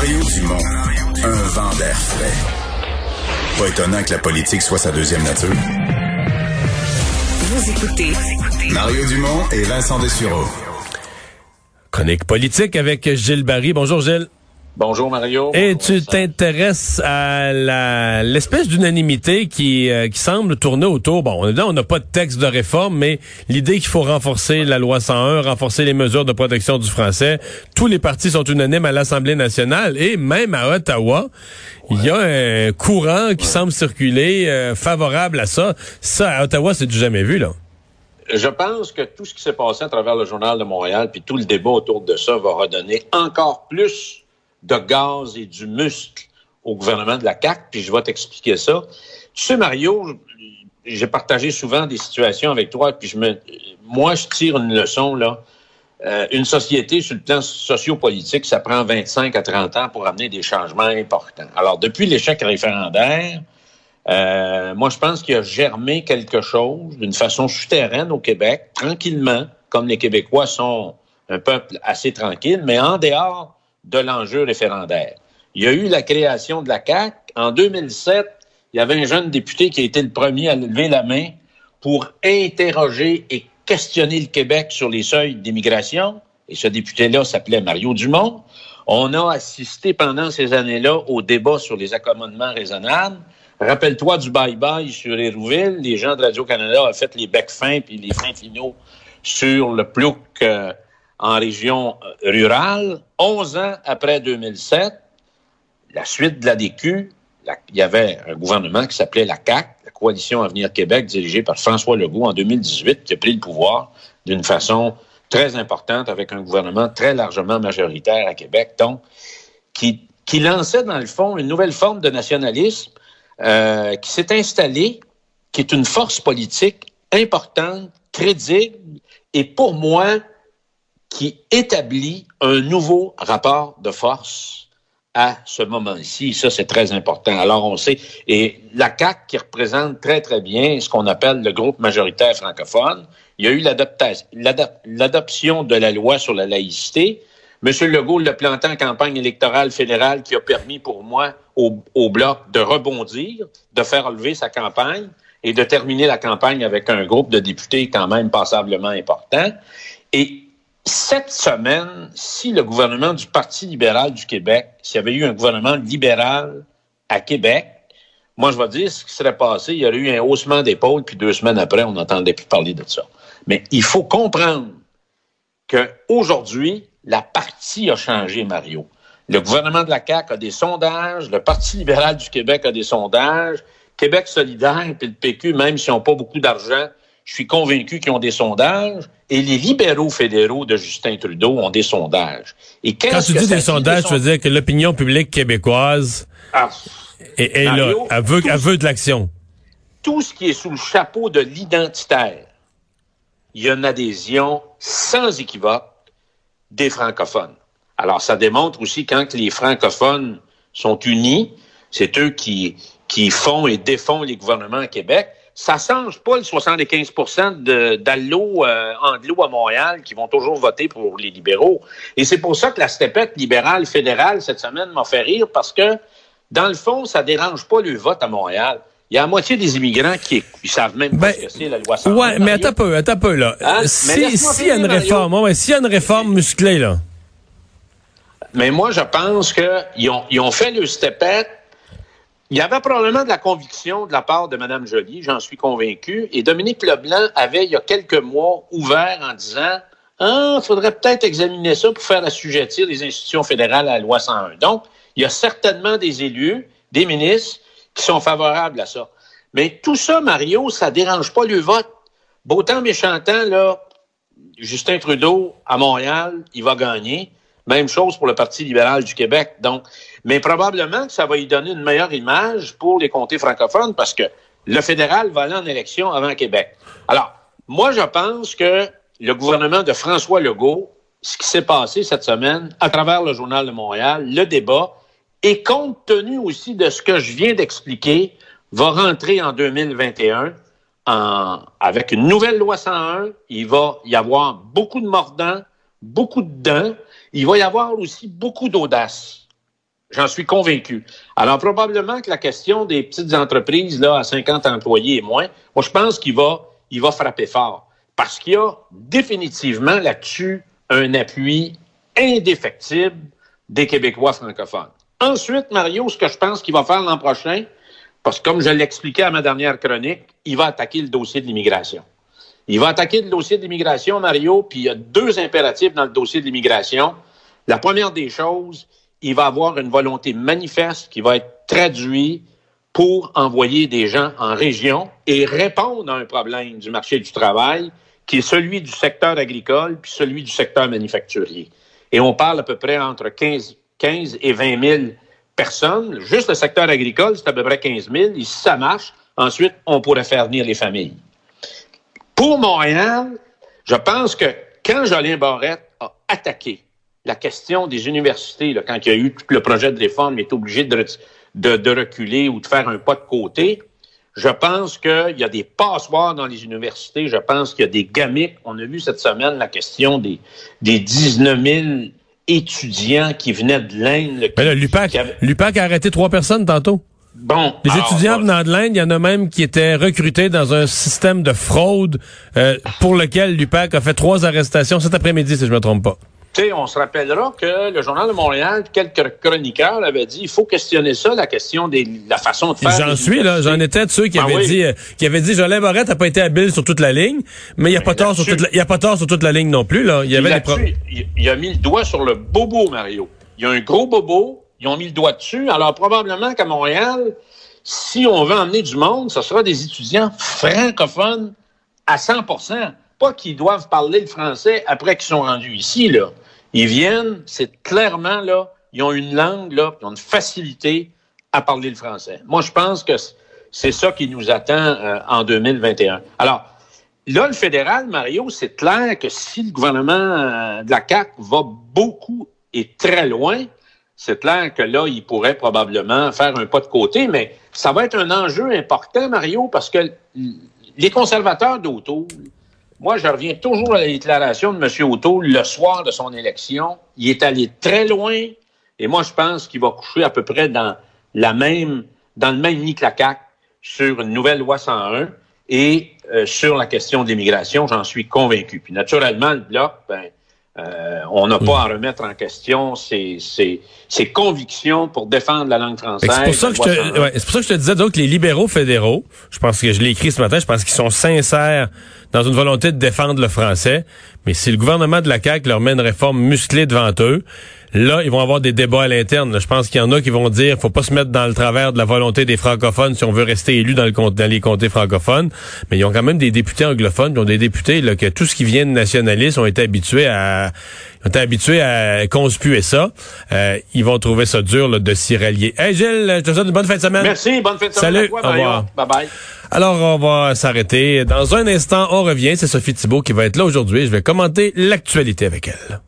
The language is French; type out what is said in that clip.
Mario Dumont, un vent d'air frais. Pas étonnant que la politique soit sa deuxième nature. Vous écoutez Mario Dumont et Vincent Dessureau. Chronique politique avec Gilles Barry. Bonjour Gilles. Bonjour Mario. Et tu t'intéresses à la l'espèce d'unanimité qui euh, qui semble tourner autour. Bon, là on n'a pas de texte de réforme, mais l'idée qu'il faut renforcer la loi 101, renforcer les mesures de protection du français. Tous les partis sont unanimes à l'Assemblée nationale et même à Ottawa, il y a un courant qui semble circuler euh, favorable à ça. Ça à Ottawa, c'est du jamais vu là. Je pense que tout ce qui s'est passé à travers le journal de Montréal puis tout le débat autour de ça va redonner encore plus de gaz et du muscle au gouvernement de la CAQ, puis je vais t'expliquer ça. Tu sais, Mario, j'ai partagé souvent des situations avec toi, puis je me, moi, je tire une leçon, là. Euh, une société, sur le plan sociopolitique, ça prend 25 à 30 ans pour amener des changements importants. Alors, depuis l'échec référendaire, euh, moi, je pense qu'il a germé quelque chose d'une façon souterraine au Québec, tranquillement, comme les Québécois sont un peuple assez tranquille, mais en dehors de l'enjeu référendaire. Il y a eu la création de la CAC. En 2007, il y avait un jeune député qui a été le premier à lever la main pour interroger et questionner le Québec sur les seuils d'immigration. Et ce député-là s'appelait Mario Dumont. On a assisté pendant ces années-là au débat sur les accommodements raisonnables. Rappelle-toi du bye-bye sur Hérouville. Les gens de Radio-Canada ont fait les becs fins puis les fins finaux sur le plouc euh, en région euh, rurale. 11 ans après 2007, la suite de la DQ, il y avait un gouvernement qui s'appelait la CAC, la Coalition Avenir Québec, dirigée par François Legault en 2018, qui a pris le pouvoir d'une façon très importante avec un gouvernement très largement majoritaire à Québec, donc qui, qui lançait dans le fond une nouvelle forme de nationalisme euh, qui s'est installée, qui est une force politique importante, crédible, et pour moi, qui établit un nouveau rapport de force à ce moment-ci. Ça, c'est très important. Alors, on sait, et la CAC qui représente très, très bien ce qu'on appelle le groupe majoritaire francophone, il y a eu l'adoption de la loi sur la laïcité. M. Legault l'a planté en campagne électorale fédérale qui a permis pour moi au, au Bloc de rebondir, de faire relever sa campagne et de terminer la campagne avec un groupe de députés quand même passablement important. Et cette semaine, si le gouvernement du Parti libéral du Québec, s'il y avait eu un gouvernement libéral à Québec, moi, je vais dire ce qui serait passé. Il y aurait eu un haussement d'épaule, puis deux semaines après, on n'entendait plus parler de ça. Mais il faut comprendre qu'aujourd'hui, la partie a changé, Mario. Le gouvernement de la CAQ a des sondages, le Parti libéral du Québec a des sondages, Québec solidaire puis le PQ, même s'ils n'ont pas beaucoup d'argent, je suis convaincu qu'ils ont des sondages. Et les libéraux fédéraux de Justin Trudeau ont des sondages. Et Quand tu dis des sondages, tu veux dire que l'opinion publique québécoise ah, est, là, elle veut, de l'action. Tout ce qui est sous le chapeau de l'identitaire, il y a une adhésion sans équivoque des francophones. Alors, ça démontre aussi quand les francophones sont unis, c'est eux qui, qui font et défont les gouvernements à Québec ça change pas le 75% d'allo euh, anglo à Montréal qui vont toujours voter pour les libéraux. Et c'est pour ça que la stepette libérale fédérale cette semaine m'a fait rire parce que dans le fond, ça dérange pas le vote à Montréal. Il y a la moitié des immigrants qui ne savent même pas ben, ce que c'est la loi 101. Ouais, mais attends un peu, attends un peu là. Hein? Si s'il y a une réforme, ouais, s'il y a une réforme musclée là. Mais moi, je pense qu'ils ont, ils ont fait le stepette il y avait probablement de la conviction de la part de Mme Joly, j'en suis convaincu. Et Dominique Leblanc avait, il y a quelques mois, ouvert en disant Ah, il faudrait peut-être examiner ça pour faire assujettir les institutions fédérales à la loi 101. Donc, il y a certainement des élus, des ministres qui sont favorables à ça. Mais tout ça, Mario, ça dérange pas le vote. Beau temps, méchant temps, là, Justin Trudeau, à Montréal, il va gagner. Même chose pour le Parti libéral du Québec. Donc, mais probablement que ça va y donner une meilleure image pour les comtés francophones parce que le fédéral va aller en élection avant Québec. Alors, moi, je pense que le gouvernement de François Legault, ce qui s'est passé cette semaine à travers le Journal de Montréal, le débat, et compte tenu aussi de ce que je viens d'expliquer, va rentrer en 2021 en, avec une nouvelle loi 101. Il va y avoir beaucoup de mordants, beaucoup de dents. Il va y avoir aussi beaucoup d'audace. J'en suis convaincu. Alors, probablement que la question des petites entreprises là, à 50 employés et moins, moi, je pense qu'il va, il va frapper fort. Parce qu'il y a définitivement là-dessus un appui indéfectible des Québécois francophones. Ensuite, Mario, ce que je pense qu'il va faire l'an prochain, parce que comme je l'expliquais à ma dernière chronique, il va attaquer le dossier de l'immigration. Il va attaquer le dossier de l'immigration, Mario, puis il y a deux impératifs dans le dossier de l'immigration. La première des choses, il va avoir une volonté manifeste qui va être traduite pour envoyer des gens en région et répondre à un problème du marché du travail qui est celui du secteur agricole puis celui du secteur manufacturier. Et on parle à peu près entre 15, 15 et 20 000 personnes. Juste le secteur agricole, c'est à peu près 15 000. Et si ça marche, ensuite, on pourrait faire venir les familles. Pour Montréal, je pense que quand Jolien Barrette a attaqué la question des universités, là, quand il y a eu tout le projet de réforme, il est obligé de, de, de, reculer ou de faire un pas de côté. Je pense qu'il y a des passoires dans les universités. Je pense qu'il y a des gamiques. On a vu cette semaine la question des, des 19 000 étudiants qui venaient de l'Inde. Ben l'UPAC, avait... a arrêté trois personnes tantôt. Bon. Les étudiants venant de l'Inde, il y en a même qui étaient recrutés dans un système de fraude euh, pour lequel l'UPAC a fait trois arrestations cet après-midi, si je me trompe pas. Tu sais, on se rappellera que le Journal de Montréal, quelques chroniqueurs avaient dit il faut questionner ça, la question de la façon de faire. J'en suis, là. J'en étais de ceux qui ah avaient dit, euh, qui avaient dit, Jolin Barrette n'a pas été habile sur toute la ligne, mais il n'y a, pas tort sur toute la, a pas tort sur toute la ligne non plus, là. Il y avait des problèmes. Il, a mis le doigt sur le bobo, Mario. Il y a un gros bobo. Ils ont mis le doigt dessus. Alors, probablement qu'à Montréal, si on veut emmener du monde, ce sera des étudiants francophones à 100% pas qu'ils doivent parler le français après qu'ils sont rendus ici, là. Ils viennent, c'est clairement, là, ils ont une langue, là, ils ont une facilité à parler le français. Moi, je pense que c'est ça qui nous attend euh, en 2021. Alors, là, le fédéral, Mario, c'est clair que si le gouvernement euh, de la CAQ va beaucoup et très loin, c'est clair que là, il pourrait probablement faire un pas de côté, mais ça va être un enjeu important, Mario, parce que les conservateurs d'auto, moi, je reviens toujours à la déclaration de M. Auto le soir de son élection. Il est allé très loin et moi, je pense qu'il va coucher à peu près dans la même, dans le même nid CAQ sur une nouvelle loi 101 et euh, sur la question de l'immigration, j'en suis convaincu. Puis naturellement, le bloc, ben, euh, on n'a pas à remettre en question ses, ses, ses, convictions pour défendre la langue française. C'est pour, ça que je te, ouais, pour ça que je te disais donc les libéraux fédéraux, je pense que je l'ai écrit ce matin, je pense qu'ils sont sincères dans une volonté de défendre le français. Mais si le gouvernement de la CAQ leur met une réforme musclée devant eux, là, ils vont avoir des débats à l'interne. Je pense qu'il y en a qui vont dire faut pas se mettre dans le travers de la volonté des francophones si on veut rester élu dans, le, dans les comtés francophones. Mais ils ont quand même des députés anglophones, ils ont des députés là, que tout ce qui vient de nationalistes ont été habitués à ont été habitués à conspuer ça. Euh, ils vont trouver ça dur là, de s'y rallier. Hey Gilles, je te souhaite une bonne fin de semaine. Merci, bonne fin de semaine. Salut, au revoir. Bye bye. Alors, on va s'arrêter. Dans un instant, on revient. C'est Sophie Thibault qui va être là aujourd'hui. Je vais commenter l'actualité avec elle.